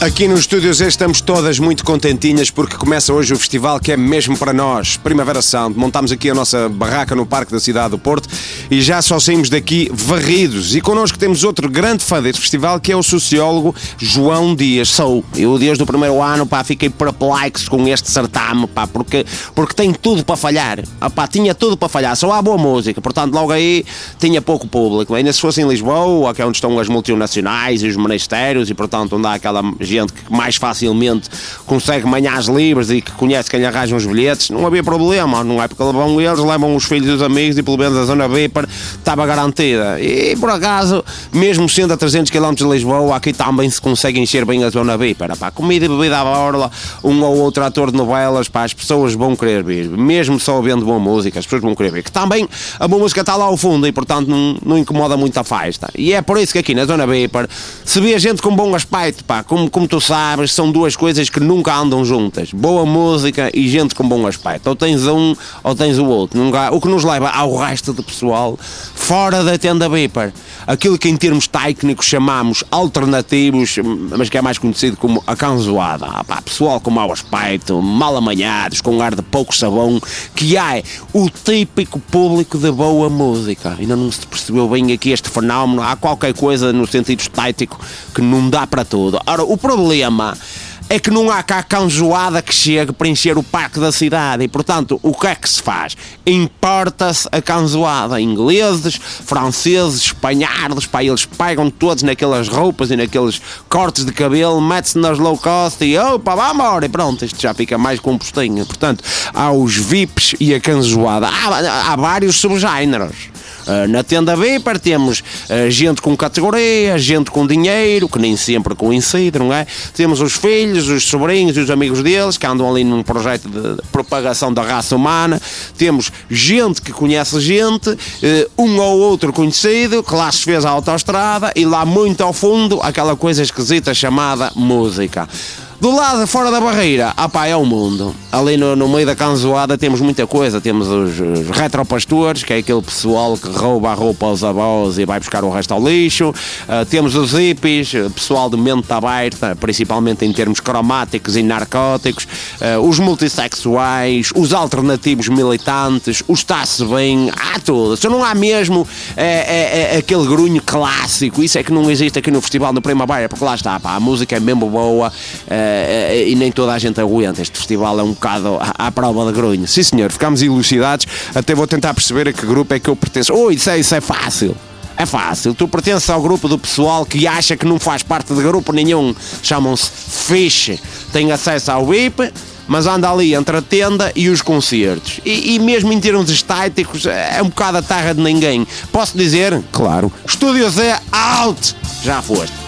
Aqui nos estúdios estamos todas muito contentinhas porque começa hoje o festival que é mesmo para nós, Primavera Sound. Montámos aqui a nossa barraca no Parque da Cidade do Porto e já só saímos daqui varridos. E connosco temos outro grande fã deste festival que é o sociólogo João Dias. Sou eu desde o primeiro ano, pá, fiquei perplexo com este certame, pá, porque, porque tem tudo para falhar. Ah, pá, tinha tudo para falhar, só há boa música, portanto logo aí tinha pouco público. Ainda se fosse em Lisboa, que é onde estão as multinacionais e os ministérios e portanto onde há aquela gente que mais facilmente consegue manhãs livres e que conhece quem arranja os bilhetes, não havia problema, não é? Porque levam eles, levam os filhos e os amigos e pelo menos a zona Viper estava garantida. E por acaso, mesmo sendo a 300 km de Lisboa, aqui também se consegue encher bem a zona Viper. Pá, comida e bebida à borla, um ou outro ator de novelas, pá, as pessoas vão querer vir, mesmo só ouvindo boa música, as pessoas vão querer vir. Que também a boa música está lá ao fundo e portanto não, não incomoda muito a festa. E é por isso que aqui na zona Viper se vê gente com bom aspecto, pá, como, como tu sabes são duas coisas que nunca andam juntas. Boa música e gente com bom aspecto. Ou tens um ou tens o outro. Nunca, o que nos leva ao resto do pessoal fora da tenda Viper. Aquilo que em termos técnicos chamamos alternativos, mas que é mais conhecido como a canzoada. Ah, pá, pessoal com mau aspecto, mal amanhados, com ar de pouco sabão, que é o típico público de boa música. Ainda não se percebeu bem aqui este fenómeno. Há qualquer coisa no sentido estético que não dá para tudo. Ora, o problema é que não há cá canjoada que chegue para encher o parque da cidade e, portanto, o que é que se faz? Importa-se a canjoada. Ingleses, franceses, espanhardos, pá, eles pegam todos naquelas roupas e naqueles cortes de cabelo, mete-se nas low cost e opa, vamos embora e pronto, isto já fica mais com um postinho. Portanto, há os VIPs e a canjoada. Há, há vários subgéneros. Ah, na tenda Viper temos uh, gente com categoria, gente com dinheiro, que nem sempre coincide, não é? Temos os filhos, os sobrinhos e os amigos deles, que andam ali num projeto de propagação da raça humana. Temos gente que conhece gente, uh, um ou outro conhecido, que lá se fez a autoestrada e lá muito ao fundo aquela coisa esquisita chamada música. Do lado fora da barreira, ah pá, é o mundo. Ali no, no meio da canzoada temos muita coisa. Temos os, os retropastores, que é aquele pessoal que rouba a roupa aos avós e vai buscar o resto ao lixo. Uh, temos os hippies, pessoal de mente aberta, principalmente em termos cromáticos e narcóticos. Uh, os multissexuais, os alternativos militantes, os está-se bem, há tudo. Se não há mesmo é, é, é, aquele grunho clássico, isso é que não existe aqui no Festival do Primavera, porque lá está, pá, a música é mesmo boa. E nem toda a gente aguenta. Este festival é um bocado à, à prova de grunho. Sim, senhor, ficamos elucidados. Até vou tentar perceber a que grupo é que eu pertenço. Oh, isso é, isso é fácil. É fácil, tu pertences ao grupo do pessoal que acha que não faz parte de grupo nenhum, chamam-se Fish, tem acesso ao VIP, mas anda ali entre a tenda e os concertos. E, e, mesmo em termos estéticos, é um bocado a terra de ninguém. Posso dizer? Claro. Estúdio Z, out! Já foste.